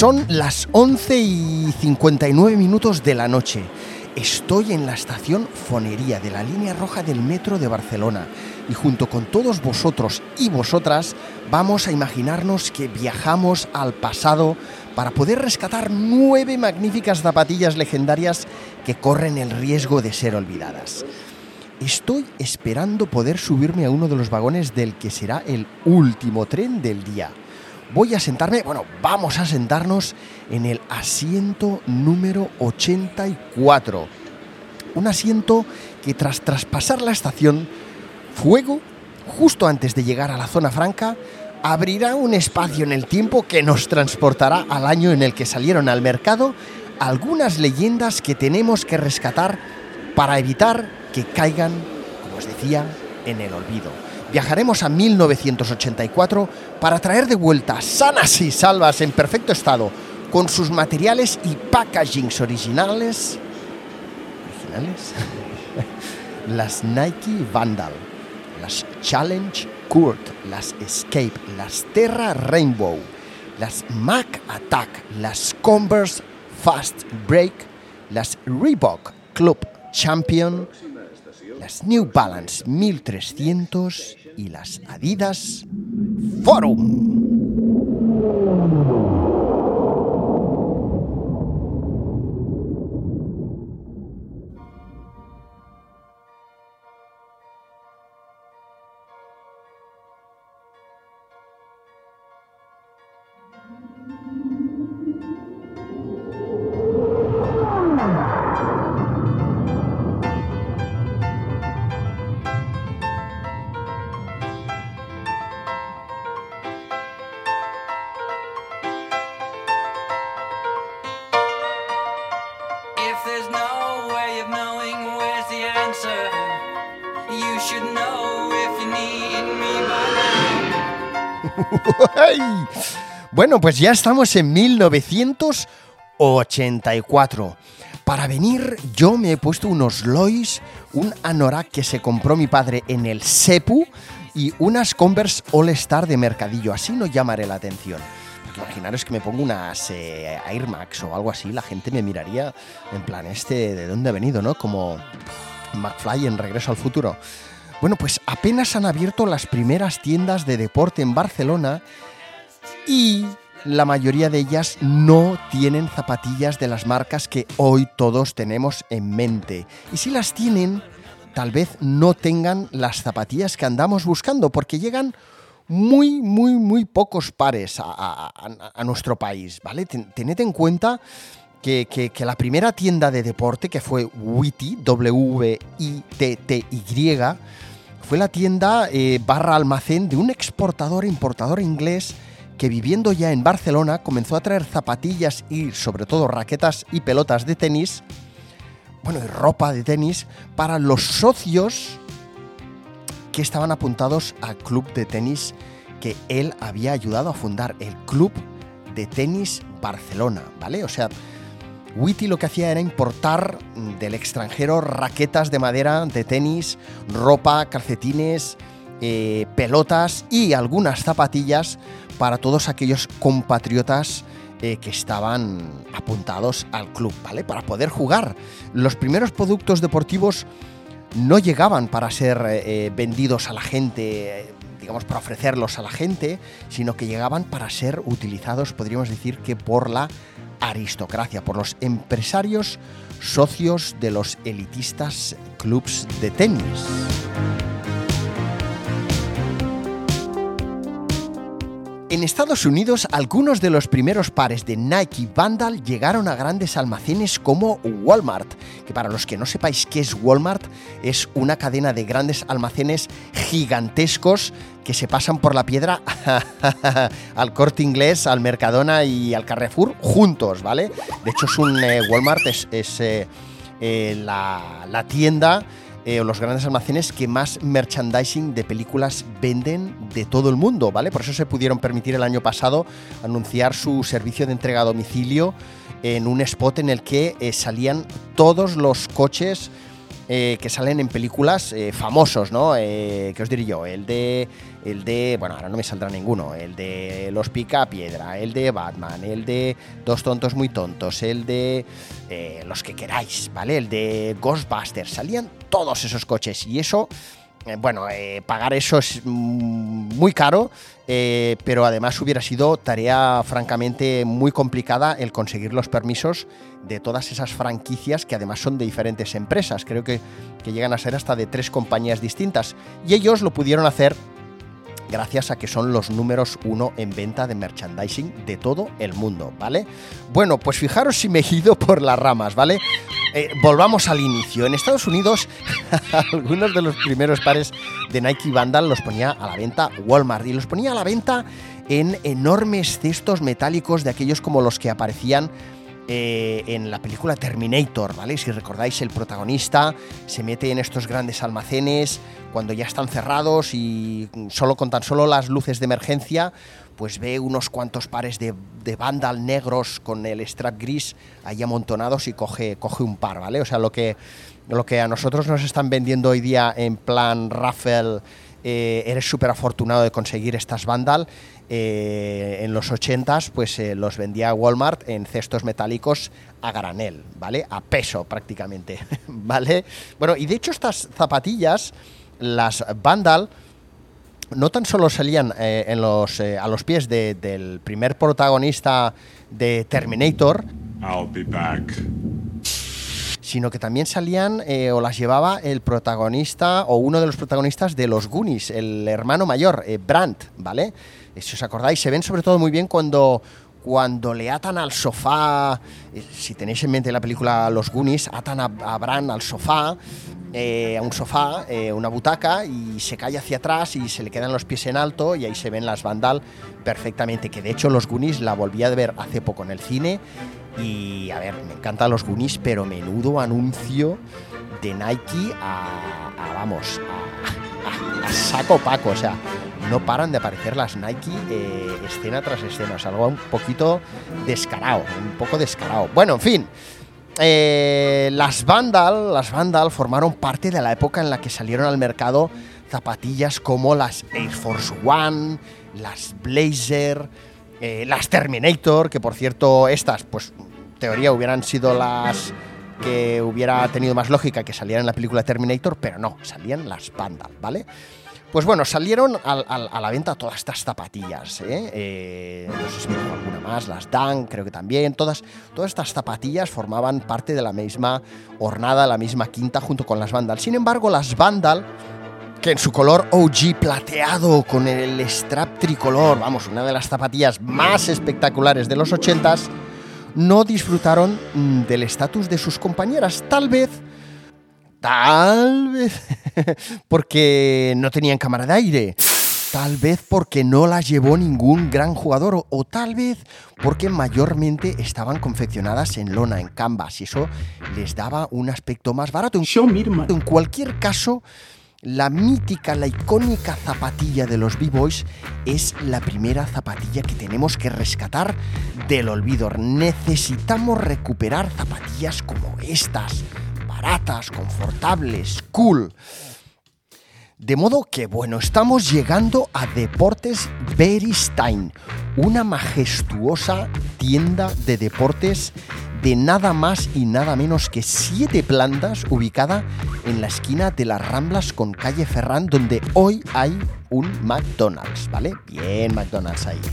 Son las 11 y 59 minutos de la noche. Estoy en la estación Fonería de la línea roja del metro de Barcelona y junto con todos vosotros y vosotras vamos a imaginarnos que viajamos al pasado para poder rescatar nueve magníficas zapatillas legendarias que corren el riesgo de ser olvidadas. Estoy esperando poder subirme a uno de los vagones del que será el último tren del día voy a sentarme, bueno, vamos a sentarnos en el asiento número 84. Un asiento que tras traspasar la estación Fuego, justo antes de llegar a la zona franca, abrirá un espacio en el tiempo que nos transportará al año en el que salieron al mercado algunas leyendas que tenemos que rescatar para evitar que caigan, como os decía, en el olvido viajaremos a 1984 para traer de vuelta sanas y salvas en perfecto estado, con sus materiales y packagings originales. ¿Originales? las Nike Vandal, las Challenge Kurt, las Escape, las Terra Rainbow, las Mac Attack, las Converse Fast Break, las Reebok Club Champion, las New Balance 1300 y las Adidas Forum. Bueno, pues ya estamos en 1984. Para venir yo me he puesto unos Lois, un anorak que se compró mi padre en el Sepu y unas Converse All Star de Mercadillo. Así no llamaré la atención. Imaginaros que me pongo unas eh, Air Max o algo así, la gente me miraría en plan, este, ¿de dónde ha venido, no? Como McFly en Regreso al Futuro. Bueno, pues apenas han abierto las primeras tiendas de deporte en Barcelona y la mayoría de ellas no tienen zapatillas de las marcas que hoy todos tenemos en mente. Y si las tienen, tal vez no tengan las zapatillas que andamos buscando, porque llegan muy, muy, muy pocos pares a, nuestro país, ¿vale? Tened en cuenta que, la primera tienda de deporte, que fue Witty, W-I-T-T-Y, fue la tienda eh, barra almacén de un exportador e importador inglés que viviendo ya en Barcelona comenzó a traer zapatillas y sobre todo raquetas y pelotas de tenis, bueno, y ropa de tenis para los socios que estaban apuntados al club de tenis que él había ayudado a fundar, el Club de Tenis Barcelona, ¿vale? O sea, Witty lo que hacía era importar del extranjero raquetas de madera, de tenis, ropa, calcetines, eh, pelotas y algunas zapatillas para todos aquellos compatriotas eh, que estaban apuntados al club, ¿vale? Para poder jugar. Los primeros productos deportivos no llegaban para ser eh, vendidos a la gente, digamos, para ofrecerlos a la gente, sino que llegaban para ser utilizados, podríamos decir que por la aristocracia, por los empresarios socios de los elitistas clubs de tenis. En Estados Unidos, algunos de los primeros pares de Nike Vandal llegaron a grandes almacenes como Walmart, que para los que no sepáis qué es Walmart, es una cadena de grandes almacenes gigantescos que se pasan por la piedra al corte inglés, al Mercadona y al Carrefour juntos, ¿vale? De hecho, es un eh, Walmart, es, eh, eh, la, la tienda eh, los grandes almacenes que más merchandising de películas venden de todo el mundo, ¿vale? Por eso se pudieron permitir el año pasado anunciar su servicio de entrega a domicilio en un spot en el que eh, salían todos los coches eh, que salen en películas eh, famosos, ¿no? ¿Qué os diré yo? El de, el de, bueno, ahora no me saldrá ninguno, el de Los Pica Piedra, el de Batman, el de Dos Tontos Muy Tontos, el de los que queráis, ¿vale? El de Ghostbusters, salían todos esos coches y eso eh, bueno, eh, pagar eso es mm, muy caro, eh, pero además hubiera sido tarea francamente muy complicada el conseguir los permisos de todas esas franquicias que además son de diferentes empresas. Creo que, que llegan a ser hasta de tres compañías distintas. Y ellos lo pudieron hacer gracias a que son los números uno en venta de merchandising de todo el mundo, ¿vale? Bueno, pues fijaros si me he ido por las ramas, ¿vale? Eh, volvamos al inicio. En Estados Unidos, algunos de los primeros pares de Nike Vandal los ponía a la venta Walmart y los ponía a la venta en enormes cestos metálicos de aquellos como los que aparecían eh, en la película Terminator, ¿vale? Si recordáis, el protagonista se mete en estos grandes almacenes cuando ya están cerrados y solo con tan solo las luces de emergencia, pues ve unos cuantos pares de, de Vandal negros con el strap gris ahí amontonados y coge, coge un par, ¿vale? O sea, lo que, lo que a nosotros nos están vendiendo hoy día en plan Raffle eh, eres súper afortunado de conseguir estas Vandal. Eh, en los 80s, pues eh, los vendía Walmart en cestos metálicos a granel, ¿vale? A peso prácticamente, ¿vale? Bueno, y de hecho estas zapatillas, las Vandal, no tan solo salían en los, a los pies del primer protagonista de Terminator, I'll be back sino que también salían eh, o las llevaba el protagonista o uno de los protagonistas de los Goonies, el hermano mayor, eh, Brandt, ¿vale? Eh, si os acordáis, se ven sobre todo muy bien cuando, cuando le atan al sofá, si tenéis en mente la película Los Goonies, atan a, a Brandt al sofá, a un sofá, una butaca, y se cae hacia atrás y se le quedan los pies en alto y ahí se ven las Vandal perfectamente, que de hecho Los Goonies la volví a ver hace poco en el cine y a ver, me encantan los Goonies, pero menudo anuncio de Nike a, vamos, a, saco paco. O sea, no paran de aparecer las Nike eh, escena tras escena. Es algo un poquito descarado, un poco descarado. Bueno, en fin. Eh, las Vandal, las Vandal formaron parte de la época en la que salieron al mercado zapatillas como las Air Force One, las Blazer, eh, las Terminator, que por cierto estas, pues teoría hubieran sido las que hubiera tenido más lógica que salieran en la película Terminator, pero no, salían las Vandal, ¿vale? Pues bueno, salieron a, la venta todas estas zapatillas, ¿eh? ¿eh? no sé si me alguna más, las Dan, creo que también, todas, todas estas zapatillas formaban parte de la misma hornada, la misma quinta junto con las Vandal. Sin embargo, las Vandal que en su color OG plateado con el strap tricolor, vamos, una de las zapatillas más espectaculares de los 80s, no disfrutaron mm, del estatus de sus compañeras. Tal vez, tal vez, porque no tenían cámara de aire. Tal vez porque no las llevó ningún gran jugador o, tal vez porque mayormente estaban confeccionadas en lona, en canvas y eso les daba un aspecto más barato. En cualquier caso, la mítica, la icónica zapatilla de los B-Boys es la primera zapatilla que tenemos que rescatar del olvido. Necesitamos recuperar zapatillas como estas, baratas, confortables, cool. De modo que, bueno, estamos llegando a Deportes Beristain, una majestuosa tienda de deportes de nada más y nada menos que siete plantas ubicada en la esquina de las Ramblas con calle Ferran, donde hoy hay un McDonald's, ¿vale? Bien McDonald's ahí.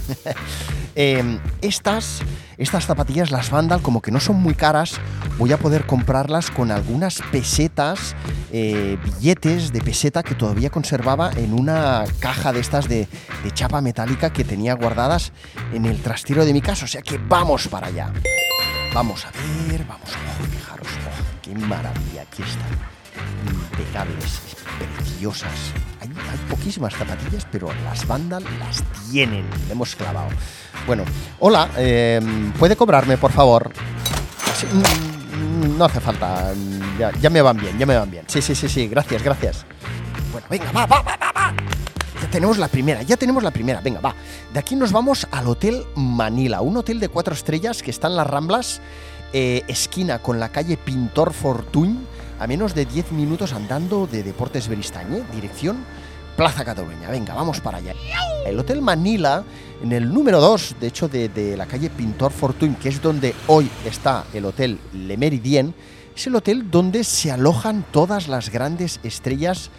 Em, estas, estas zapatillas, las Vandal, como que no son muy caras, voy a poder comprarlas con algunas pesetas, eh, billetes de peseta que todavía conservaba en una caja de estas de, de chapa metálica que tenía guardadas en el trastero de mi casa. O sea que vamos para allá. Vamos a ver, vamos a ver, fijaros, oh, qué maravilla, aquí están, impecables, preciosas. Hay, poquísimas zapatillas, pero las Vandal las tienen, hemos clavado. Bueno, hola, em, ¿puede cobrarme, por favor? Mm, no hace falta, ya, me van bien, ya me van bien. Sí, sí, sí, sí, gracias, gracias. Bueno, venga, va, va, va, va, tenemos la primera, ya tenemos la primera. Venga, va. De aquí nos vamos al Hotel Manila, un hotel de cuatro estrellas que está en las Ramblas, eh, esquina con la calle Pintor Fortuny, a menos de 10 minutos andando de Deportes Beristañe, dirección Plaza Cataluña. Venga, vamos para allá. El Hotel Manila, en el número 2, de hecho, de, la calle Pintor Fortuny, que es donde hoy está el Hotel Le Meridien, es el hotel donde se alojan todas las grandes estrellas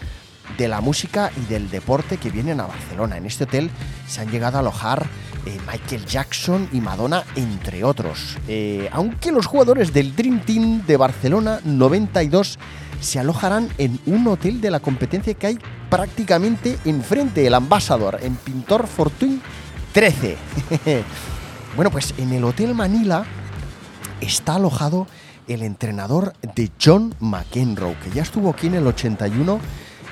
de la música y del deporte que vienen a Barcelona. En este hotel se han llegado a alojar eh, Michael Jackson y Madonna, entre otros. Eh, aunque los jugadores del Dream Team de Barcelona 92 se alojarán en un hotel de la competencia que hay prácticamente enfrente, el Ambassador, en Pintor Fortuny 13. bueno, pues en el Hotel Manila está alojado el entrenador de John McEnroe, que ya estuvo aquí en el 81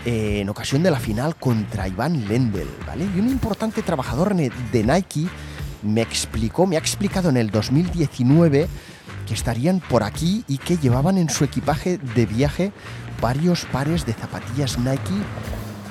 eh, en ocasión de la final contra Iván Lendl, ¿vale? Y un importante trabajador de Nike me explicó, me ha explicado en el 2019 que estarían por aquí y que llevaban en su equipaje de viaje varios pares de zapatillas Nike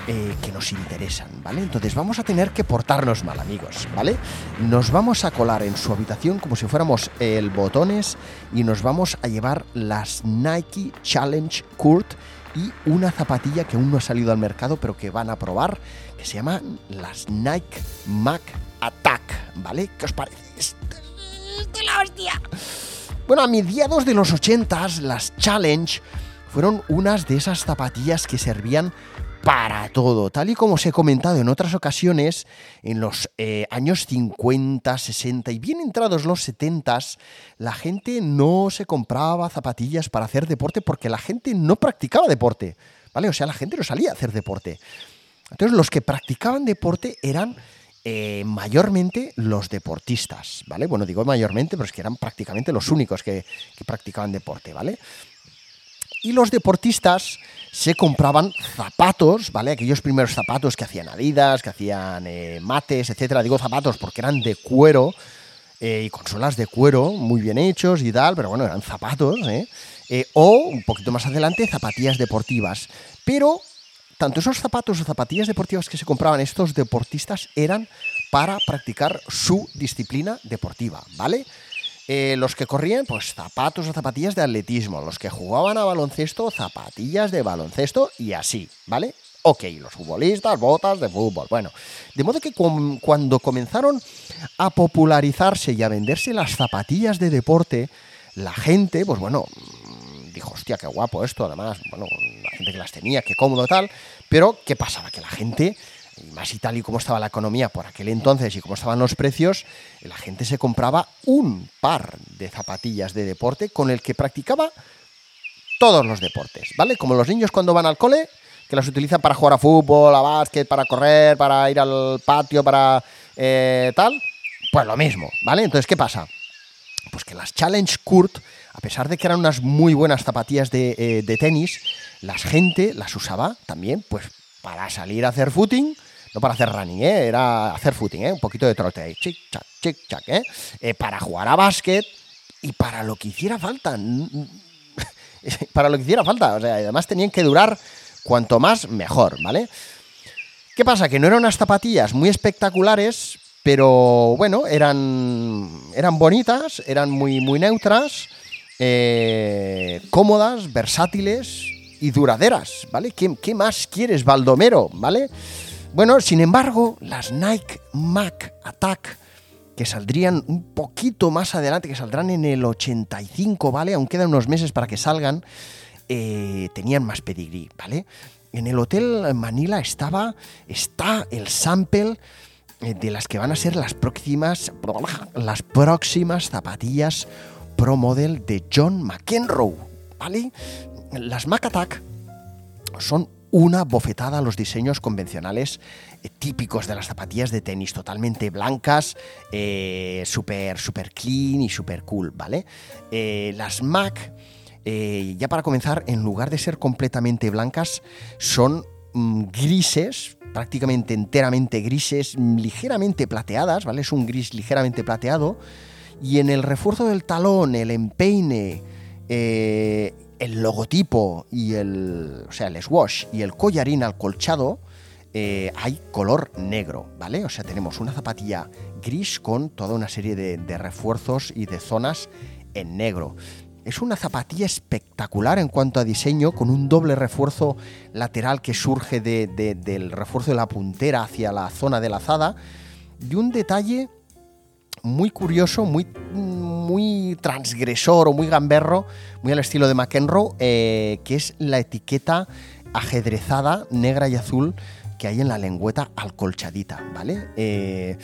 eh, que nos interesan, ¿vale? Entonces vamos a tener que portarnos mal, amigos, ¿vale? Nos vamos a colar en su habitación como si fuéramos el botones y nos vamos a llevar las Nike Challenge Kurt y una zapatilla que aún no ha salido al mercado, pero que van a probar, que se llaman las Nike Mac Attack, ¿vale? ¿Qué os parece? ¡De la hostia! Bueno, a mediados de los 80 las Challenge fueron unas de esas zapatillas que servían para todo. Tal y como os he comentado en otras ocasiones, en los eh, años 50, 60 y bien entrados los 70, la gente no se compraba zapatillas para hacer deporte porque la gente no practicaba deporte. ¿Vale? O sea, la gente no salía a hacer deporte. Entonces, los que practicaban deporte eran eh, mayormente los deportistas, ¿vale? Bueno, digo mayormente, pero es que eran prácticamente los únicos que, que practicaban deporte, ¿vale? Y los deportistas se compraban zapatos, ¿vale? Aquellos primeros zapatos que hacían Adidas, que hacían eh, mates, etcétera. Digo zapatos porque eran de cuero eh, y consolas de cuero, muy bien hechos y tal, pero bueno, eran zapatos, ¿eh? ¿eh? o un poquito más adelante, zapatillas deportivas. Pero tanto esos zapatos o zapatillas deportivas que se compraban estos deportistas eran para practicar su disciplina deportiva, ¿vale? Eh, los que corrían, pues zapatos o zapatillas de atletismo. Los que jugaban a baloncesto, zapatillas de baloncesto y así, ¿vale? Ok, los futbolistas, botas de fútbol. Bueno, de modo que cuando comenzaron a popularizarse y a venderse las zapatillas de deporte, la gente, pues bueno, mm, dijo, hostia, qué guapo esto, además, bueno, la gente que las tenía, qué cómodo tal, pero ¿qué pasaba? Que la gente y más y tal y como estaba la economía por aquel entonces y cómo estaban los precios, la gente se compraba un par de zapatillas de deporte con el que practicaba todos los deportes, ¿vale? Como los niños cuando van al cole, que las utilizan para jugar a fútbol, a básquet, para correr, para ir al patio, para eh, tal, pues lo mismo, ¿vale? Entonces, ¿qué pasa? Pues que las Challenge Kurt, a pesar de que eran unas muy buenas zapatillas de, eh, de tenis, la gente las usaba también, pues para salir a hacer footing, no para hacer running, ¿eh? era hacer footing, ¿eh? un poquito de trote ahí, chic, chac, chic, chac, ¿eh? ¿eh? para jugar a básquet y para lo que hiciera falta. para lo que hiciera falta, o sea, además tenían que durar cuanto más mejor, ¿vale? ¿Qué pasa? Que no eran unas zapatillas muy espectaculares, pero bueno, eran, eran bonitas, eran muy, muy neutras, eh, cómodas, versátiles y duraderas, ¿vale? ¿Qué, más quieres, Baldomero, ¿vale? Bueno, sin embargo, las Nike Mac Attack que saldrían un poquito más adelante, que saldrán en el 85, ¿vale? Aún quedan unos meses para que salgan, eh, tenían más pedigrí, ¿vale? En el Hotel Manila estaba, está el sample eh, de las que van a ser las próximas, las próximas zapatillas Pro Model de John McEnroe, ¿vale? Las Mac Attack son una bofetada a los diseños convencionales eh, típicos de las zapatillas de tenis, totalmente blancas, eh, súper super clean y super cool, ¿vale? Eh, las Mac, ya para comenzar, en lugar de ser completamente blancas, son mm, grises, prácticamente enteramente grises, ligeramente plateadas, ¿vale? Es un gris ligeramente plateado. Y en el refuerzo del talón, el empeine, el logotipo y el, o sea, el swash y el collarín acolchado, eh, hay color negro, ¿vale? O sea, tenemos una zapatilla gris con toda una serie de, refuerzos y de zonas en negro. Es una zapatilla espectacular en cuanto a diseño, con un doble refuerzo lateral que surge del refuerzo de la puntera hacia la zona de la azada, y un detalle muy curioso, muy, muy transgresor o muy gamberro, muy al estilo de McEnroe, eh, que es la etiqueta ajedrezada, negra y azul, que hay en la lengüeta alcolchadita, ¿vale? Eh,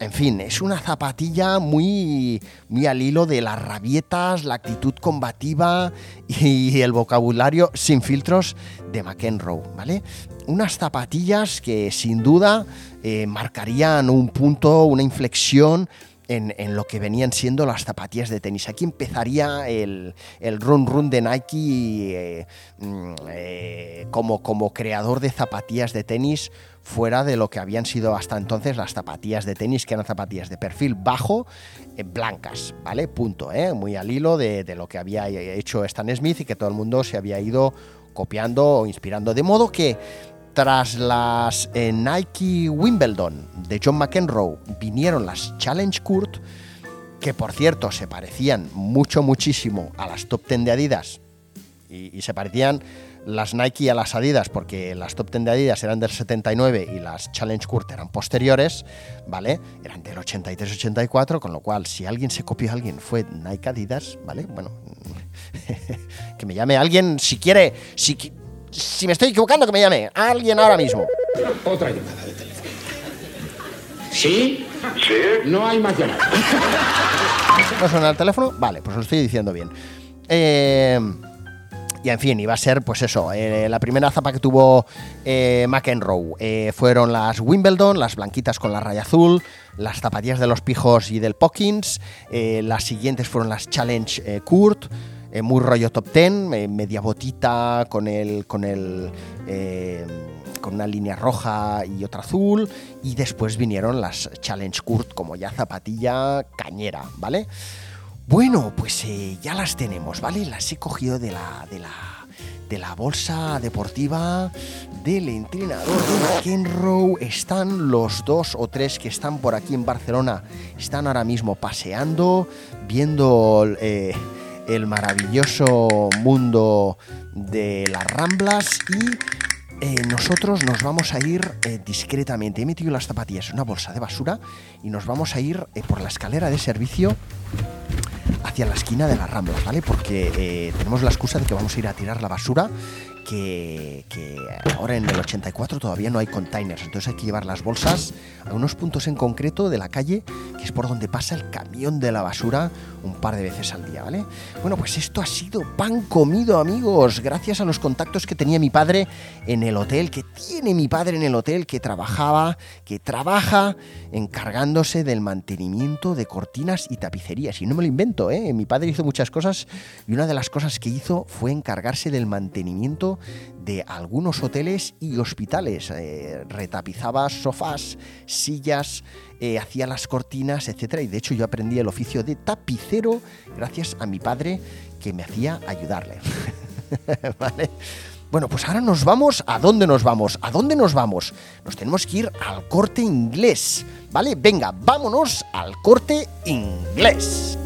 en fin, es una zapatilla muy, muy al hilo de las rabietas, la actitud combativa y el vocabulario sin filtros de McEnroe, ¿vale? Unas zapatillas que sin duda eh, marcarían un punto, una inflexión en, lo que venían siendo las zapatillas de tenis. Aquí empezaría el, run run de Nike eh, mm, eh, como, como creador de zapatillas de tenis fuera de lo que habían sido hasta entonces las zapatillas de tenis, que eran zapatillas de perfil bajo, eh, blancas, ¿vale? Punto, Muy al hilo de, de, lo que había hecho Stan Smith y que todo el mundo se había ido copiando o inspirando. De modo que tras las eh, Nike Wimbledon de John McEnroe vinieron las Challenge Kurt, que por cierto se parecían mucho, muchísimo a las Top Ten de Adidas y, se parecían las Nike a las Adidas, porque las Top Ten de Adidas eran del 79 y las Challenge Kurt eran posteriores, ¿vale? Eran del 83-84, con lo cual, si alguien se copió a alguien fue Nike Adidas, ¿vale? Bueno, que me llame alguien si quiere, si, si me estoy equivocando, que me llame. Alguien ahora mismo. Otra llamada de teléfono. ¿Sí? Sí. No hay más llamadas. ¿No suena el teléfono? Vale, pues lo estoy diciendo bien. Eh, y en fin, iba a ser, pues eso, eh, la primera zapa que tuvo eh, McEnroe fueron las Wimbledon, las blanquitas con la raya azul, las zapatillas de los pijos y del Pockins, las siguientes fueron las Challenge Kurt, eh, muy rollo top ten, eh, media botita con el, con el, eh, con una línea roja y otra azul, y después vinieron las Challenge Kurt como ya zapatilla cañera, ¿vale? Bueno, pues ya las tenemos, ¿vale? Las he cogido de la, de la, de la bolsa deportiva del entrenador de McEnroe. Están los dos o tres que están por aquí en Barcelona, están ahora mismo paseando, viendo el maravilloso mundo de las Ramblas y eh, nosotros nos vamos a ir eh, discretamente. He metido las zapatillas en una bolsa de basura y nos vamos a ir eh, por la escalera de servicio hacia la esquina de las Ramblas, ¿vale? Porque tenemos la excusa de que vamos a ir a tirar la basura que, ahora en el 84 todavía no hay containers, entonces hay que llevar las bolsas a unos puntos en concreto de la calle, es por donde pasa el camión de la basura un par de veces al día, ¿vale? Bueno, pues esto ha sido pan comido, amigos, gracias a los contactos que tenía mi padre en el hotel, que tiene mi padre en el hotel, que trabajaba, que trabaja encargándose del mantenimiento de cortinas y tapicerías. Y no me lo invento, ¿eh? Mi padre hizo muchas cosas y una de las cosas que hizo fue encargarse del mantenimiento de algunos hoteles y hospitales. Eh, retapizaba sofás, sillas, eh, hacía las cortinas, etc. Y de hecho yo aprendí el oficio de tapicero gracias a mi padre que me hacía ayudarle. Bueno, pues ahora nos vamos. ¿A dónde nos vamos? ¿A dónde nos vamos? Nos tenemos que ir al corte inglés. ¿Vale? Venga, vámonos al corte inglés.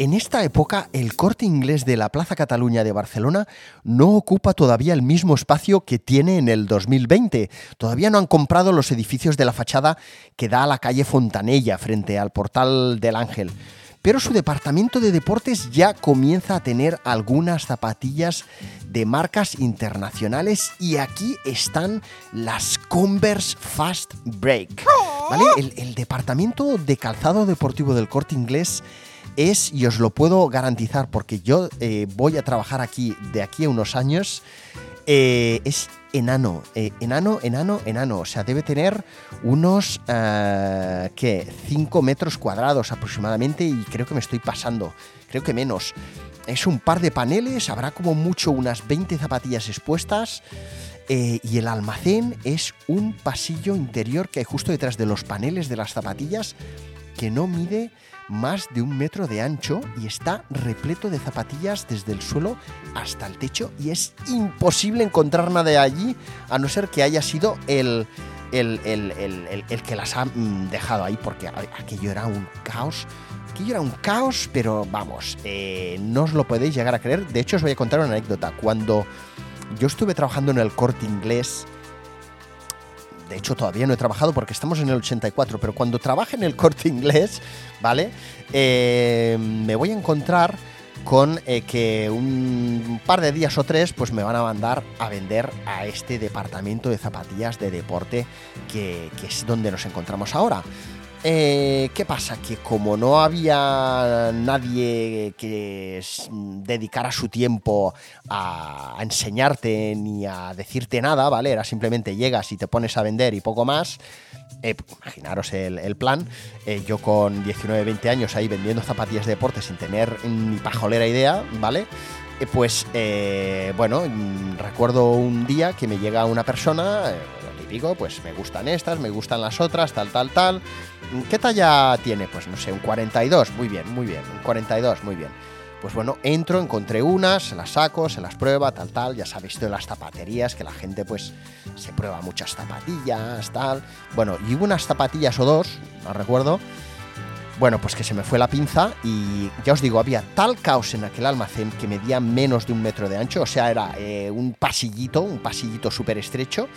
En esta época, el corte inglés de la Plaza Cataluña de Barcelona no ocupa todavía el mismo espacio que tiene en el 2020. Todavía no han comprado los edificios de la fachada que da a la calle Fontanella frente al portal del Ángel. Pero su departamento de deportes ya comienza a tener algunas zapatillas de marcas internacionales y aquí están las Converse Fast Break. ¿Vale? El, el departamento de calzado deportivo del corte inglés es, y os lo puedo garantizar porque yo eh, voy a trabajar aquí de aquí a unos años, eh, es enano, eh, enano, enano, enano. O sea, debe tener unos, ¿qué? 5 metros cuadrados aproximadamente y creo que me estoy pasando, creo que menos. Es un par de paneles, habrá como mucho unas 20 zapatillas expuestas. y el almacén es un pasillo interior que hay justo detrás de los paneles de las zapatillas que no mide más de un metro de ancho y está repleto de zapatillas desde el suelo hasta el techo y es imposible encontrar nada de allí a no ser que haya sido el, el, que las ha mm, dejado ahí porque aquello era un caos. Aquello era un caos, pero vamos, eh, no os lo podéis llegar a creer. De hecho, os voy a contar una anécdota. Cuando yo estuve trabajando en el corte inglés, de hecho todavía no he trabajado porque estamos en el 84, pero cuando trabaje en el corte inglés, ¿vale? Eh, me voy a encontrar con eh, que un par de días o tres pues me van a mandar a vender a este departamento de zapatillas de deporte que, que es donde nos encontramos ahora. Eh, ¿Qué pasa? Que como no había nadie que dedicara su tiempo a, enseñarte ni a decirte nada, ¿vale? Era simplemente llegas y te pones a vender y poco más. Eh, imaginaros el, plan. Eh, yo con 19, 20 años ahí vendiendo zapatillas de deporte sin tener ni pajolera idea, ¿vale? pues bueno, recuerdo un día que me llega una persona, lo típico, pues me gustan estas, me gustan las otras, tal, tal, tal ¿Qué talla tiene? Pues no sé, un 42. Muy bien, muy bien. Un 42, muy bien. Pues bueno, entro, encontré unas, se las saco, se las prueba, tal, tal. Ya sabéis de las zapaterías, que la gente pues se prueba muchas zapatillas, tal. Bueno, y hubo unas zapatillas o dos, no recuerdo. Bueno, pues que se me fue la pinza y ya os digo, había tal caos en aquel almacén que medía menos de un metro de ancho, o sea, era eh, un pasillito, un pasillito súper estrecho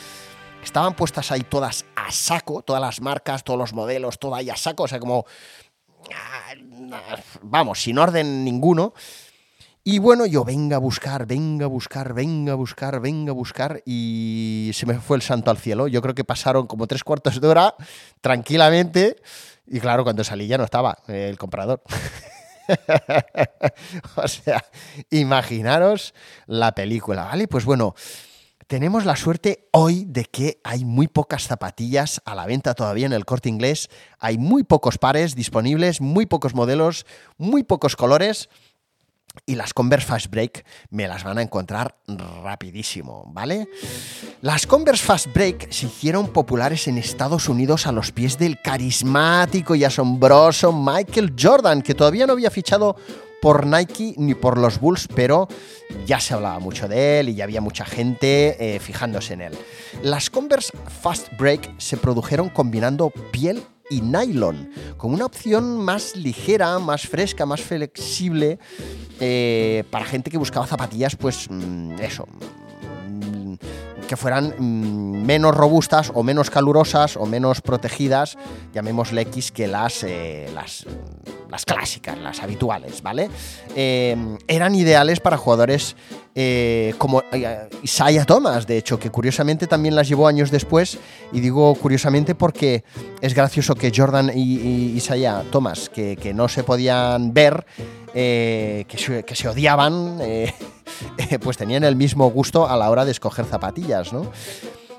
estaban puestas ahí todas a saco, todas las marcas, todos los modelos, todo ahí a saco, o sea, como, ah, vamos, sin orden ninguno. Y bueno, yo venga a buscar, venga a buscar, venga a buscar, venga a buscar y se me fue el santo al cielo. Yo creo que pasaron como tres cuartos de hora tranquilamente y claro, cuando salí ya no estaba el comprador. o sea, imaginaros la película, ¿vale? Pues bueno, tenemos la suerte hoy de que hay muy pocas zapatillas a la venta todavía en el corte inglés. Hay muy pocos pares disponibles, muy pocos modelos, muy pocos colores. Y las Converse Fast Break me las van a encontrar rapidísimo, ¿vale? Las Converse Fast Break se hicieron populares en Estados Unidos a los pies del carismático y asombroso Michael Jordan, que todavía no había fichado por Nike ni por los Bulls, pero ya se hablaba mucho de él y ya había mucha gente eh, fijándose en él. Las Converse Fast Break se produjeron combinando piel y nylon, con una opción más ligera, más fresca, más flexible eh, para gente que buscaba zapatillas, pues mm, eso, mm, que fueran mm, menos robustas o menos calurosas o menos protegidas, llamémosle X, que las, eh, las las clásicas, las habituales, ¿vale? Eh, eran ideales para jugadores eh, como eh, Isaiah Thomas, de hecho, que curiosamente también las llevó años después, y digo curiosamente porque es gracioso que Jordan y, Isaiah Thomas, que, no se podían ver, que que, se, odiaban, pues tenían el mismo gusto a la hora de escoger zapatillas, ¿no?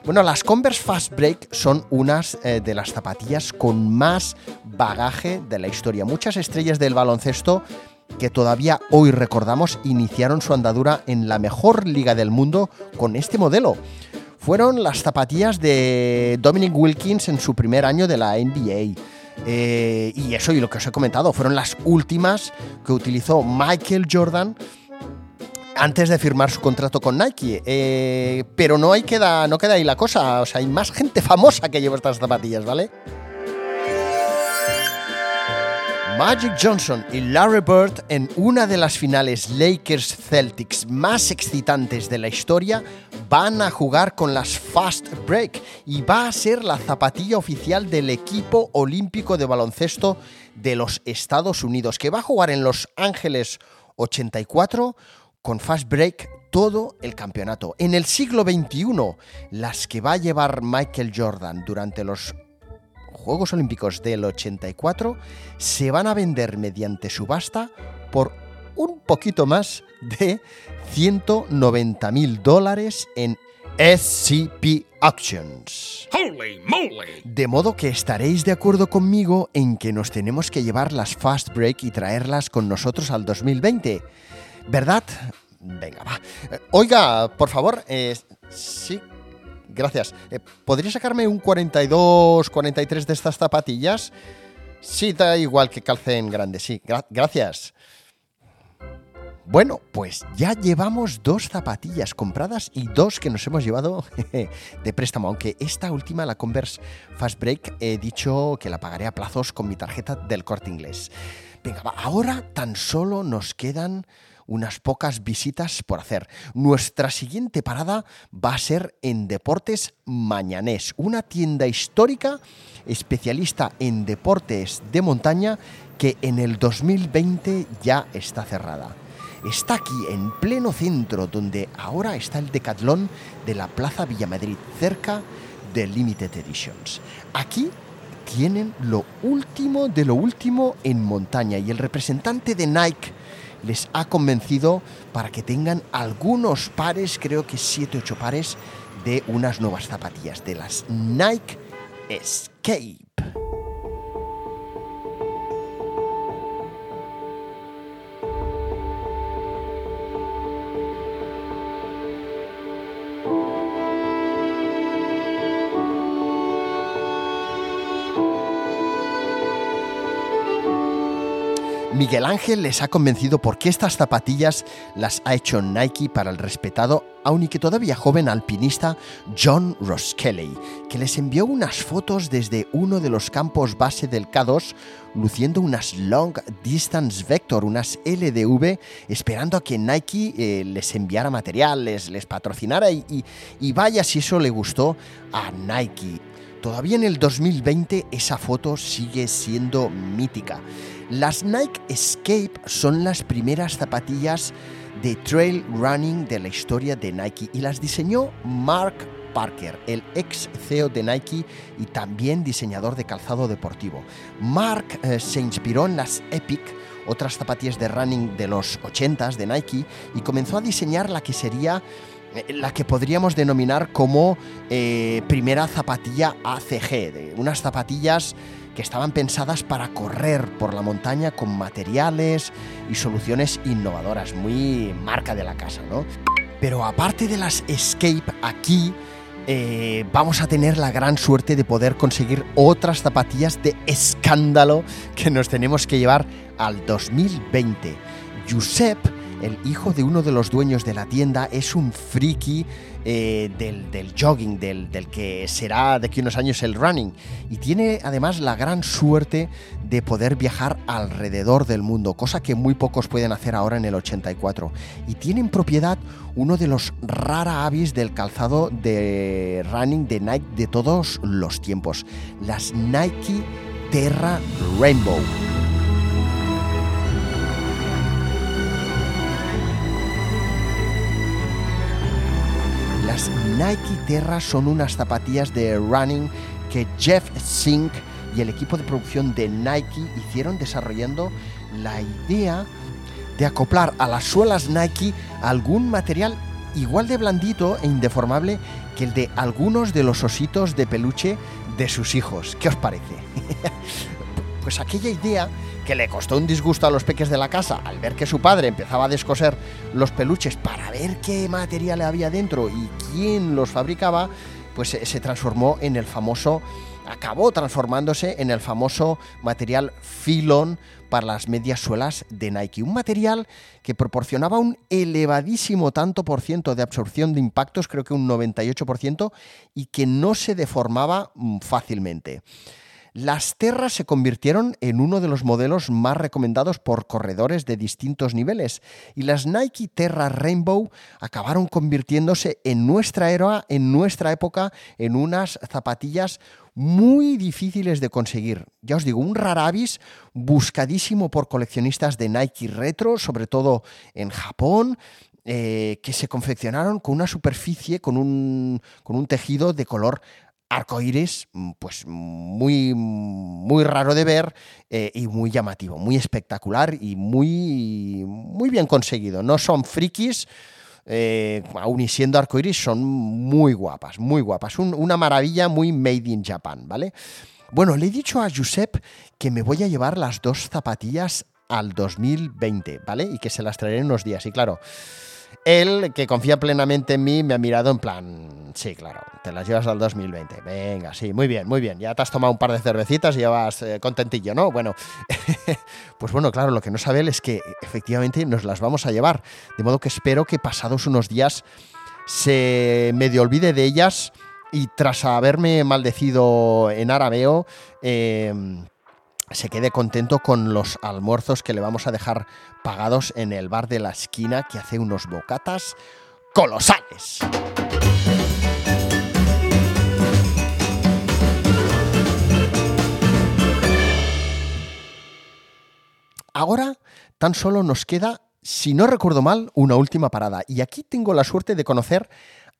Bueno, las Converse Fast Break son unas eh, de las zapatillas con más bagaje de la historia. Muchas estrellas del baloncesto que todavía hoy recordamos iniciaron su andadura en la mejor liga del mundo con este modelo. Fueron las zapatillas de Dominic Wilkins en su primer año de la NBA. Eh, y eso y lo que os he comentado, fueron las últimas que utilizó Michael Jordan antes de firmar su contrato con Nike. Eh, pero no, hay queda, no queda ahí la cosa. O sea, hay más gente famosa que lleva estas zapatillas, ¿vale? Magic Johnson y Larry Bird en una de las finales Lakers Celtics más excitantes de la historia van a jugar con las Fast Break y va a ser la zapatilla oficial del equipo olímpico de baloncesto de los Estados Unidos que va a jugar en Los Ángeles 84 con Fast Break todo el campeonato. En el siglo XXI, las que va a llevar Michael Jordan durante los Juegos Olímpicos del 84 se van a vender mediante subasta por un poquito más de 190 mil dólares en SCP Auctions. Holy moly. De modo que estaréis de acuerdo conmigo en que nos tenemos que llevar las Fast Break y traerlas con nosotros al 2020. ¿Verdad? Venga, va. Oiga, por favor, eh, sí, Gracias. Eh, ¿Podría sacarme un 42, 43 de estas zapatillas? Sí, da igual que calcen grande, sí. gracias. Bueno, pues ya llevamos dos zapatillas compradas y dos que nos hemos llevado de préstamo, aunque esta última, la Converse Fast Break, he dicho que la pagaré a plazos con mi tarjeta del corte inglés. Venga, va, ahora tan solo nos quedan unas pocas visitas por hacer. Nuestra siguiente parada va a ser en Deportes Mañanés, una tienda histórica especialista en deportes de montaña que en el 2020 ya está cerrada. Está aquí en pleno centro donde ahora está el Decatlón de la Plaza Villamadrid, cerca de Limited Editions. Aquí tienen lo último de lo último en montaña y el representante de Nike les ha convencido para que tengan algunos pares, creo que 7 8 pares, de unas nuevas zapatillas, de las Nike Escape. Miguel Ángel les ha convencido porque estas zapatillas las ha hecho Nike para el respetado, aunque todavía joven alpinista John Ross Kelly, que les envió unas fotos desde uno de los campos base del K2 luciendo unas Long Distance Vector, unas LDV, esperando a que Nike eh, les enviara materiales, les, patrocinara y, y vaya si eso le gustó a Nike. Todavía en el 2020 esa foto sigue siendo mítica. Las Nike Escape son las primeras zapatillas de trail running de la historia de Nike y las diseñó Mark Parker, el ex CEO de Nike y también diseñador de calzado deportivo. Mark eh, se inspiró en las Epic, otras zapatillas de running de los 80s de Nike, y comenzó a diseñar la que sería la que podríamos denominar como eh, primera zapatilla ACG, unas zapatillas que estaban pensadas para correr por la montaña con materiales y soluciones innovadoras, muy marca de la casa, ¿no? Pero aparte de las Escape, aquí eh, vamos a tener la gran suerte de poder conseguir otras zapatillas de escándalo que nos tenemos que llevar al 2020. Josep el hijo de uno de los dueños de la tienda es un friki eh, del, jogging, del, que será de aquí unos años el running. Y tiene además la gran suerte de poder viajar alrededor del mundo, cosa que muy pocos pueden hacer ahora en el 84. Y tiene en propiedad uno de los rara avis del calzado de running de Nike de todos los tiempos, las Nike Terra Rainbow. Las Nike Terra son unas zapatillas de running que Jeff Sink y el equipo de producción de Nike hicieron desarrollando la idea de acoplar a las suelas Nike algún material igual de blandito e indeformable que el de algunos de los ositos de peluche de sus hijos. ¿Qué os parece? pues aquella idea que le costó un disgusto a los peques de la casa al ver que su padre empezaba a descoser los peluches para ver qué material había dentro y quién los fabricaba, pues se transformó en el famoso, acabó transformándose en el famoso material filón para las medias suelas de Nike. Un material que proporcionaba un elevadísimo tanto por ciento de absorción de impactos, creo que un 98%, y que no se deformaba mm, fácilmente. Las Terras se convirtieron en uno de los modelos más recomendados por corredores de distintos niveles y las Nike Terra Rainbow acabaron convirtiéndose en nuestra era, en nuestra época, en unas zapatillas muy difíciles de conseguir. Ya os digo, un rarabis buscadísimo por coleccionistas de Nike retro, sobre todo en Japón, eh, que se confeccionaron con una superficie, con un, con un tejido de color arcoíris, mm, pues muy, muy raro de ver eh, y muy llamativo, muy espectacular y muy, muy bien conseguido. No son frikis, eh, aún y siendo arcoíris, son muy guapas, muy guapas. una maravilla muy made in Japan, ¿vale? Bueno, le he dicho a Josep que me voy a llevar las dos zapatillas al 2020, ¿vale? Y que se las traeré en unos días. Y claro, él, que confía plenamente en mí, me ha mirado en plan, sí, claro, te las llevas al 2020. Venga, sí, muy bien, muy bien. Ya te has tomado un par de cervecitas y ya vas eh, contentillo, ¿no? Bueno, pues bueno, claro, lo que no sabe él es que efectivamente nos las vamos a llevar. De modo que espero que pasados unos días se medio olvide de ellas y tras haberme maldecido en arameo, eh, se quede contento con los almuerzos que le vamos a dejar pagados en el bar de la esquina que hace unos bocatas colosales. Ahora tan solo nos queda, si no recuerdo mal, una última parada. Y aquí tengo la suerte de conocer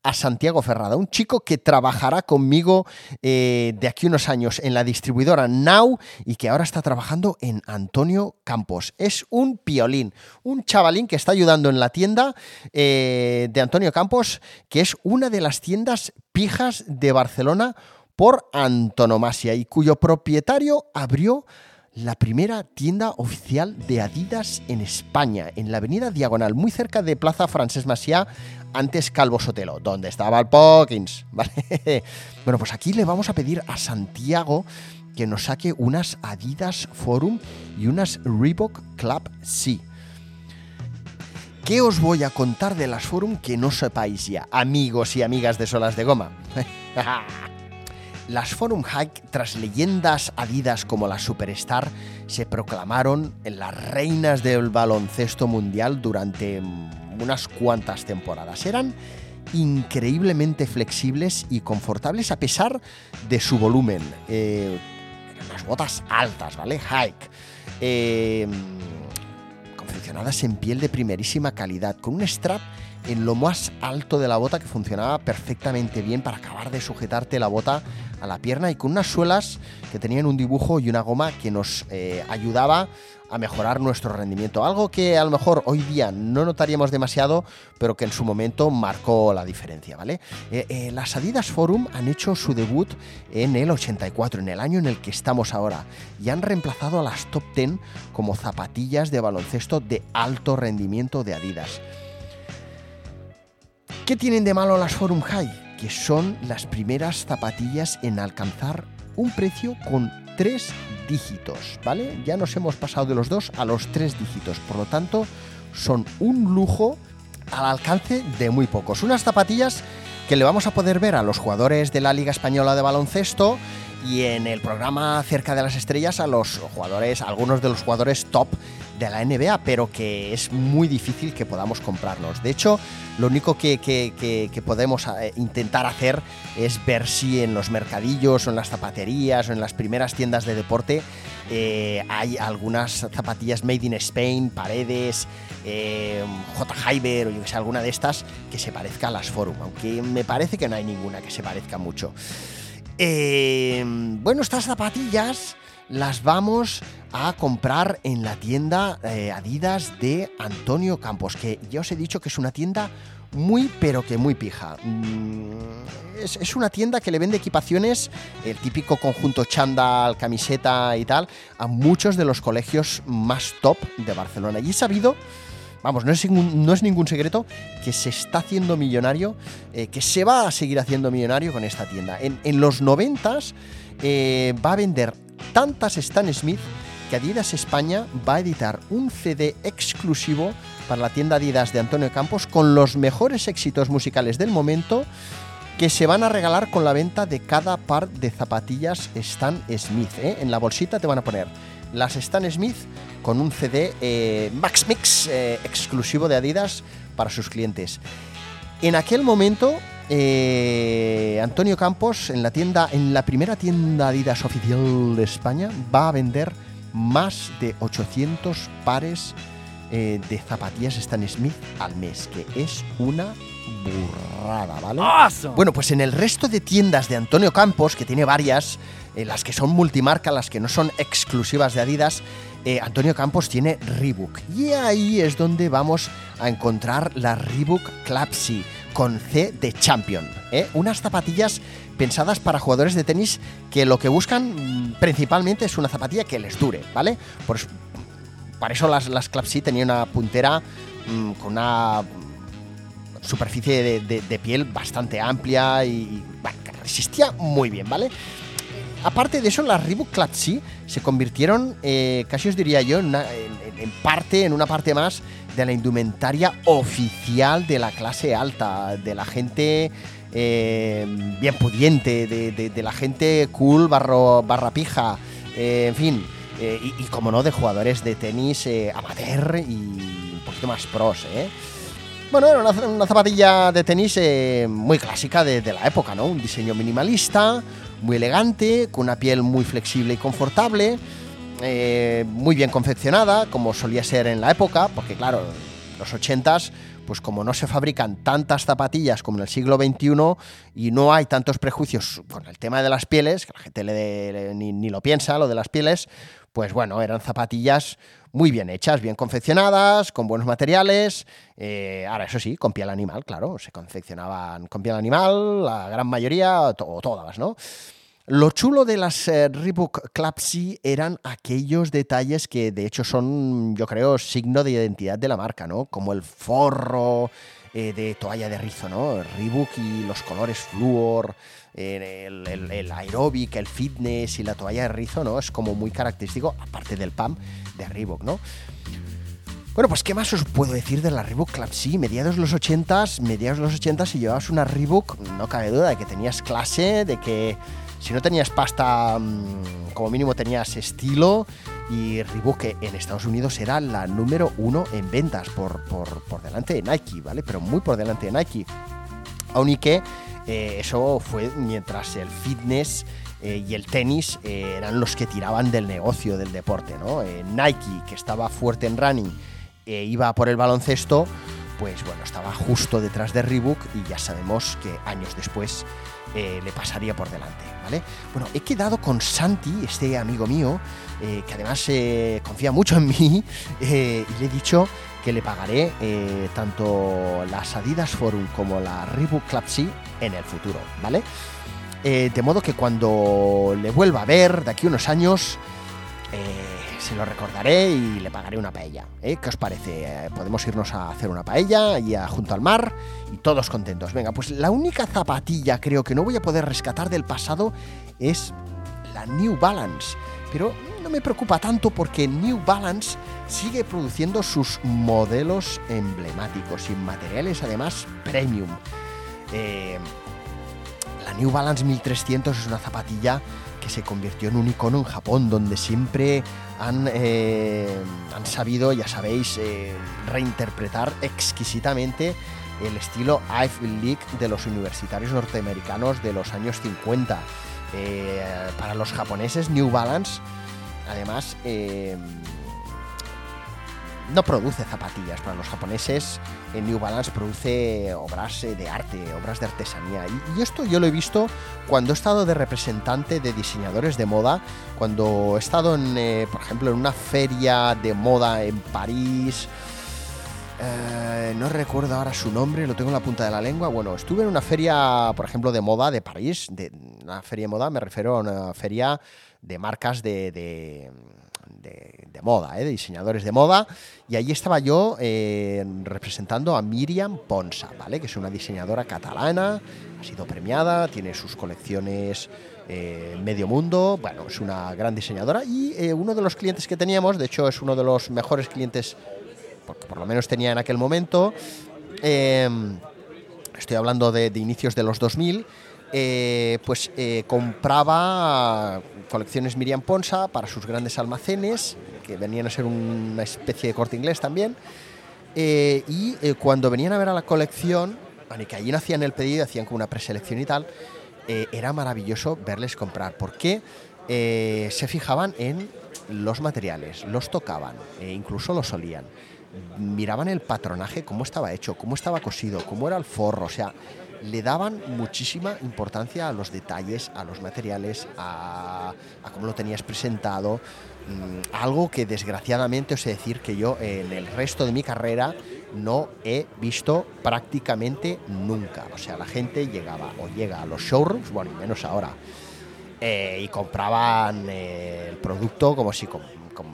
a Santiago Ferrada, un chico que trabajará conmigo eh, de aquí unos años en la distribuidora Now y que ahora está trabajando en Antonio Campos. Es un piolín, un chavalín que está ayudando en la tienda eh, de Antonio Campos, que es una de las tiendas pijas de Barcelona por antonomasia y cuyo propietario abrió la primera tienda oficial de Adidas en España, en la avenida Diagonal, muy cerca de Plaza Francés Maciá, antes Calvo Sotelo, donde estaba el Pokins. Bueno, pues aquí le vamos a pedir a Santiago que nos saque unas Adidas Forum y unas Reebok Club C. ¿Qué os voy a contar de las Forum que no sepáis ya, amigos y amigas de Solas de Goma? Las Forum Hike, tras leyendas adidas como la Superstar, se proclamaron en las reinas del baloncesto mundial durante unas cuantas temporadas. Eran increíblemente flexibles y confortables a pesar de su volumen. Eh, unas botas altas, ¿vale? Hike. Eh, confeccionadas en piel de primerísima calidad, con un strap en lo más alto de la bota que funcionaba perfectamente bien para acabar de sujetarte la bota a la pierna y con unas suelas que tenían un dibujo y una goma que nos eh, ayudaba a mejorar nuestro rendimiento. Algo que a lo mejor hoy día no notaríamos demasiado, pero que en su momento marcó la diferencia, ¿vale? Eh, eh, las Adidas Forum han hecho su debut en el 84, en el año en el que estamos ahora, y han reemplazado a las top 10 como zapatillas de baloncesto de alto rendimiento de Adidas. ¿Qué tienen de malo las Forum High? Que son las primeras zapatillas en alcanzar un precio con tres dígitos, ¿vale? Ya nos hemos pasado de los dos a los tres dígitos, por lo tanto son un lujo al alcance de muy pocos. Unas zapatillas que le vamos a poder ver a los jugadores de la Liga Española de Baloncesto y en el programa Cerca de las Estrellas a los jugadores, algunos de los jugadores top de la NBA, pero que es muy difícil que podamos comprarlos. De hecho, lo único que, podemos eh, intentar hacer es ver si en los mercadillos o en las zapaterías o en las primeras tiendas de deporte eh, hay algunas zapatillas made in Spain, paredes, eh, J. Hyber o yo que sé, alguna de estas que se parezca a las Forum, aunque me parece que no hay ninguna que se parezca mucho. bueno, estas zapatillas las vamos a comprar en la tienda eh, Adidas de Antonio Campos, que ya os he dicho que es una tienda muy pero que muy pija. Mm, es, una tienda que le vende equipaciones, el típico conjunto chándal, camiseta y tal, a muchos de los colegios más top de Barcelona. Y he sabido, vamos, no es ningún, no es ningún secreto, que se está haciendo millonario, eh, que se va a seguir haciendo millonario con esta tienda. En, los noventas eh, va a vender tantas Stan Smith que Adidas España va a editar un CD exclusivo para la tienda Adidas de Antonio Campos con los mejores éxitos musicales del momento que se van a regalar con la venta de cada par de zapatillas Stan Smith. ¿eh? En la bolsita te van a poner las Stan Smith con un CD eh, Max Mix eh, exclusivo de Adidas para sus clientes. En aquel momento, eh, Antonio Campos, en la tienda, en la primera tienda Adidas oficial de España, va a vender más de 800 pares eh, de zapatillas Stan Smith al mes, que es una burrada, ¿vale? Bueno, pues en el resto de tiendas de Antonio Campos, que tiene varias, eh, las que son multimarca, las que no son exclusivas de Adidas, eh, Antonio Campos tiene Reebok. Y ahí es donde vamos a encontrar la Reebok Clapsy con C de Champion. ¿eh? Unas zapatillas pensadas para jugadores de tenis que lo que buscan mm, principalmente es una zapatilla que les dure, ¿vale? Para eso las, las Clapsy tenían una puntera mm, con una superficie de, piel bastante amplia y, resistía muy bien, ¿vale? Aparte de eso, las Reebok Clapsy se convirtieron, eh, casi os diría yo, en, una- en- parte, en una parte más de la indumentaria oficial de la clase alta, de la gente eh, bien pudiente, de, la gente cool barro, barra pija, eh, en fin, y, y como no, de jugadores de tenis amateur y un poquito más pros, ¿eh? Bueno, era una, zapatilla de tenis eh, muy clásica de, la época, ¿no? Un diseño minimalista, muy elegante, con una piel muy flexible y confortable, eh, muy bien confeccionada, como solía ser en la época, porque claro, los 80s, pues como no se fabrican tantas zapatillas como en el siglo XXI y no hay tantos prejuicios con el tema de las pieles, que la gente le- ni lo piensa, lo de las pieles, pues bueno, eran zapatillas muy bien hechas, bien confeccionadas, con buenos materiales. eh, ahora, eso sí, con piel animal, claro, se confeccionaban con piel animal, la gran mayoría, o to- o todas, ¿no? Lo chulo de las eh, Reebok Clapsy eran aquellos detalles que de hecho son, yo creo, signo de identidad de la marca, ¿no? Como el forro eh, de toalla de rizo, ¿no? Reebok y los colores flúor, el, el- el aeróbic, el fitness y la toalla de rizo, ¿no? Es como muy característico, aparte del PAM de Reebok, ¿no? Bueno, pues ¿qué más os puedo decir de la Reebok Clapsy? Mediados de los 80s, mediados de los 80s, si llevabas una Reebok, no cabe duda de que tenías clase, de que si no tenías pasta, mm, como mínimo tenías estilo. Y Reebok que en Estados Unidos era la número uno en ventas por, por, por delante de Nike, ¿vale? Pero muy por delante de Nike. Aun y que eh, eso fue mientras el fitness eh, y el tenis eh, eran los que tiraban del negocio del deporte, ¿no? Eh, Nike, que estaba fuerte en running, iba por el baloncesto, pues bueno, estaba justo detrás de Reebok y ya sabemos que años después le pasaría por delante, ¿vale? Bueno, he quedado con Santi, este amigo mío, que además confía mucho en mí, y le he dicho que le pagaré eh, tanto las Adidas Forum como la Reebok Clapsy en el futuro, ¿vale? Eh, de modo que cuando le vuelva a ver de aquí unos años, eh, se lo recordaré y le pagaré una paella. ¿Qué os parece? Podemos irnos a hacer una paella y junto al mar y todos contentos. Venga, pues la única zapatilla creo que no voy a poder rescatar del pasado es la New Balance. Pero no me preocupa tanto porque New Balance sigue produciendo sus modelos emblemáticos y materiales además premium. Eh, la New Balance 1300 es una zapatilla que se convirtió en un icono en Japón, donde siempre han, eh, han sabido, ya sabéis, eh, reinterpretar exquisitamente el estilo Ivy League de los universitarios norteamericanos de los años 50. Eh, para los japoneses, New Balance, además, eh, no produce zapatillas. Para los japoneses, eh, New Balance produce obras eh, de arte, obras de artesanía. Y, y esto yo lo he visto cuando he estado de representante de diseñadores de moda, cuando he estado, en, eh, por ejemplo, en una feria de moda en París. Eh, no recuerdo ahora su nombre, lo tengo en la punta de la lengua. Bueno, estuve en una feria, por ejemplo, de moda de París. De, una feria de moda, me refiero a una feria de marcas de, de, de- de moda, ¿eh? de diseñadores de moda. Y allí estaba yo eh, representando a Miriam Ponsa, ¿vale? que es una diseñadora catalana, ha sido premiada, tiene sus colecciones eh, medio mundo. Bueno, es una gran diseñadora. Y eh, uno de los clientes que teníamos, de hecho, es uno de los mejores clientes porque por lo menos tenía en aquel momento, estoy hablando de, inicios de los 2000, eh, pues eh, compraba colecciones Miriam Ponsa para sus grandes almacenes, que venían a ser una especie de corte inglés también. y cuando venían a ver a la colección, que allí no hacían el pedido, hacían como una preselección y tal, era maravilloso verles comprar. porque se fijaban en los materiales, los tocaban, e incluso los olían miraban el patronaje, cómo estaba hecho, cómo estaba cosido, cómo era el forro, o sea, le daban muchísima importancia a los detalles, a los materiales, a, cómo lo tenías presentado, mm, algo que desgraciadamente os sé decir que yo en el resto de mi carrera no he visto prácticamente nunca. O sea, la gente llegaba o llega a los showrooms, bueno, y menos ahora, eh, y compraban eh, el producto como si,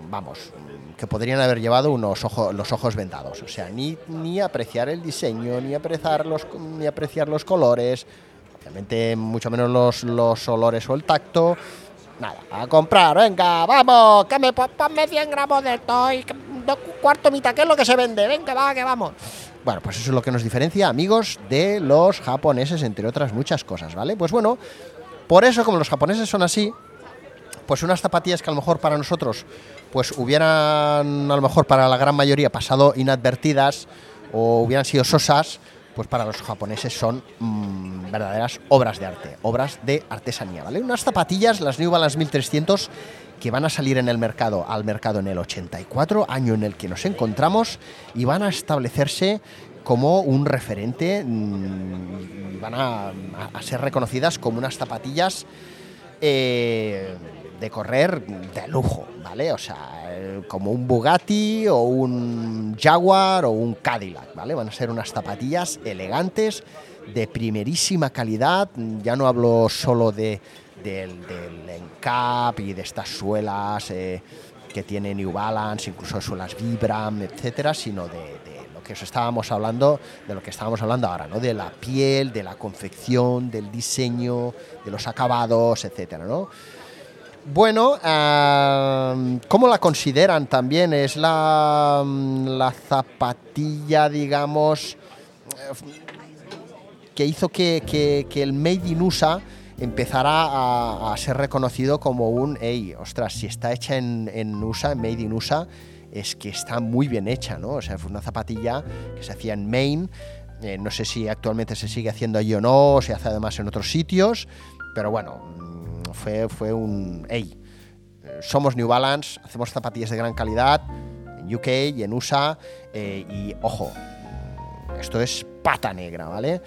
vamos, que podrían haber llevado unos ojos, los ojos vendados. O sea, ni, ni apreciar el diseño, ni apreciar los, ni apreciar los colores, obviamente mucho menos los, los olores o el tacto. Nada, a comprar, venga, vamos, que me ponme 100 gramos de esto y cuarto mitad, ¿qué es lo que se vende? Venga, va, que vamos. Bueno, pues eso es lo que nos diferencia, amigos, de los japoneses, entre otras muchas cosas, ¿vale? Pues bueno, por eso, como los japoneses son así, pues unas zapatillas que a lo mejor para nosotros pues hubieran a lo mejor para la gran mayoría pasado inadvertidas o hubieran sido sosas, pues para los japoneses son mm, verdaderas obras de arte, obras de artesanía, ¿vale? Unas zapatillas, las New Balance 1300 que van a salir en el mercado, al mercado en el 84, año en el que nos encontramos, y van a establecerse como un referente, mm, van a, ser reconocidas como unas zapatillas eh, de correr de lujo, ¿vale? O sea, eh, como un Bugatti o un Jaguar o un Cadillac, ¿vale? Van a ser unas zapatillas elegantes, de primerísima calidad. Ya no hablo solo de, del, del encap y de estas suelas eh, que tiene New Balance, incluso suelas Vibram, etcétera, sino de, de lo que os estábamos hablando, de lo que estábamos hablando ahora, ¿no? De la piel, de la confección, del diseño, de los acabados, etcétera, ¿no? Bueno, ¿cómo la consideran también? ¿Es la, la zapatilla, digamos, que hizo que, el Made in USA empezara a, ser reconocido como un, hey, ostras, si está hecha en, en USA, en Made in USA, es que está muy bien hecha, ¿no? O sea, fue una zapatilla que se hacía en Maine, eh, no sé si actualmente se sigue haciendo allí o no, o se hace además en otros sitios, pero bueno, fue, un, hey, somos New Balance, hacemos zapatillas de gran calidad en UK y en USA, eh, y ojo, esto es pata negra, ¿vale?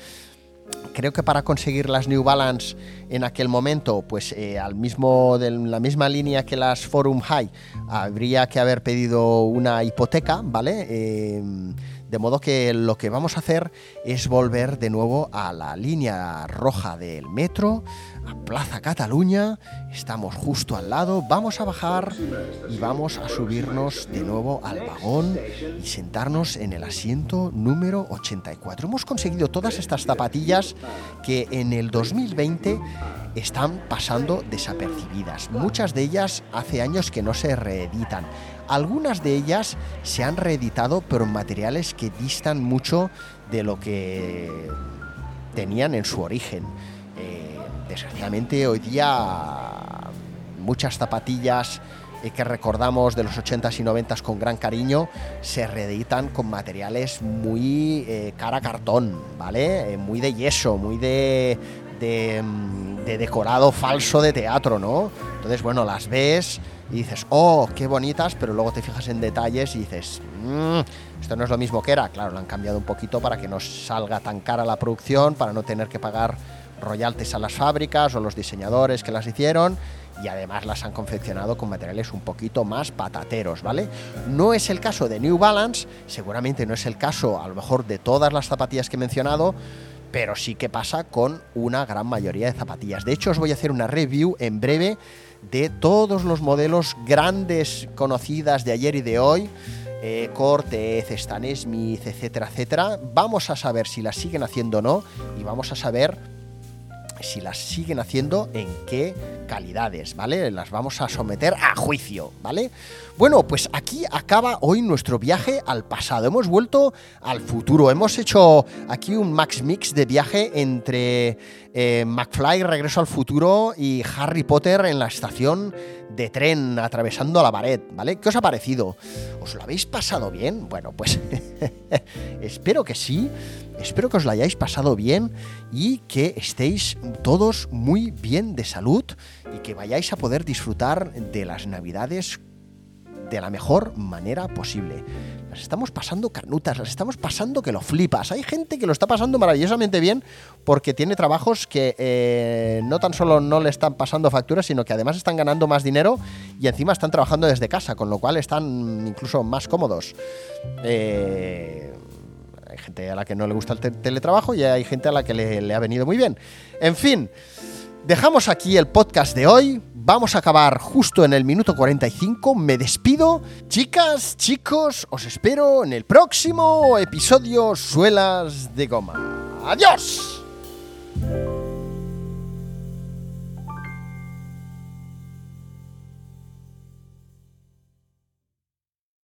Creo que para conseguir las New Balance en aquel momento, pues eh, al mismo, de la misma línea que las Forum High, habría que haber pedido una hipoteca, ¿vale? Eh, de modo que lo que vamos a hacer es volver de nuevo a la línea roja del metro, a Plaza Cataluña, estamos justo al lado, vamos a bajar y vamos a subirnos de nuevo al vagón y sentarnos en el asiento número 84. Hemos conseguido todas estas zapatillas que en el 2020 están pasando desapercibidas. Muchas de ellas hace años que no se reeditan. Algunas de ellas se han reeditado pero en materiales que distan mucho de lo que tenían en su origen desgraciadamente hoy día muchas zapatillas eh, que recordamos de los 80s y 90s con gran cariño se reeditan con materiales muy eh, cara cartón, ¿vale? Eh, muy de yeso, muy de, mm, de, decorado falso de teatro, ¿no? Entonces, bueno, las ves y dices, oh, qué bonitas, pero luego te fijas en detalles y dices, mmm, esto no es lo mismo que era. Claro, lo han cambiado un poquito para que no salga tan cara la producción, para no tener que pagar royalties a las fábricas o los diseñadores que las hicieron y además las han confeccionado con materiales un poquito más patateros, ¿vale? No es el caso de New Balance, seguramente no es el caso a lo mejor de todas las zapatillas que he mencionado, pero sí que pasa con una gran mayoría de zapatillas. De hecho, os voy a hacer una review en breve de todos los modelos grandes conocidas de ayer y de hoy. Eh, Cortez, Stan Smith, etcétera, etcétera. Vamos a saber si las siguen haciendo o no y vamos a saber si las siguen haciendo, en qué calidades, ¿vale? Las vamos a someter a juicio, ¿vale? Bueno, pues aquí acaba hoy nuestro viaje al pasado. Hemos vuelto al futuro. Hemos hecho aquí un max mix de viaje entre eh, McFly, Regreso al Futuro, y Harry Potter en la estación de tren atravesando la pared, ¿vale? ¿Qué os ha parecido? ¿Os lo habéis pasado bien? Bueno, pues espero que sí. Espero que os lo hayáis pasado bien y que estéis todos muy bien de salud y que vayáis a poder disfrutar de las navidades de la mejor manera posible. Las estamos pasando carnutas, las estamos pasando que lo flipas. Hay gente que lo está pasando maravillosamente bien porque tiene trabajos que eh, no tan solo no le están pasando facturas, sino que además están ganando más dinero y encima están trabajando desde casa, con lo cual están incluso más cómodos. Eh, hay gente a la que no le gusta el teletrabajo y hay gente a la que le ha venido muy bien. En fin, dejamos aquí el podcast de hoy. Vamos a acabar justo en el minuto 45. Me despido. Chicas, chicos, os espero en el próximo episodio Suelas de Goma. ¡Adiós!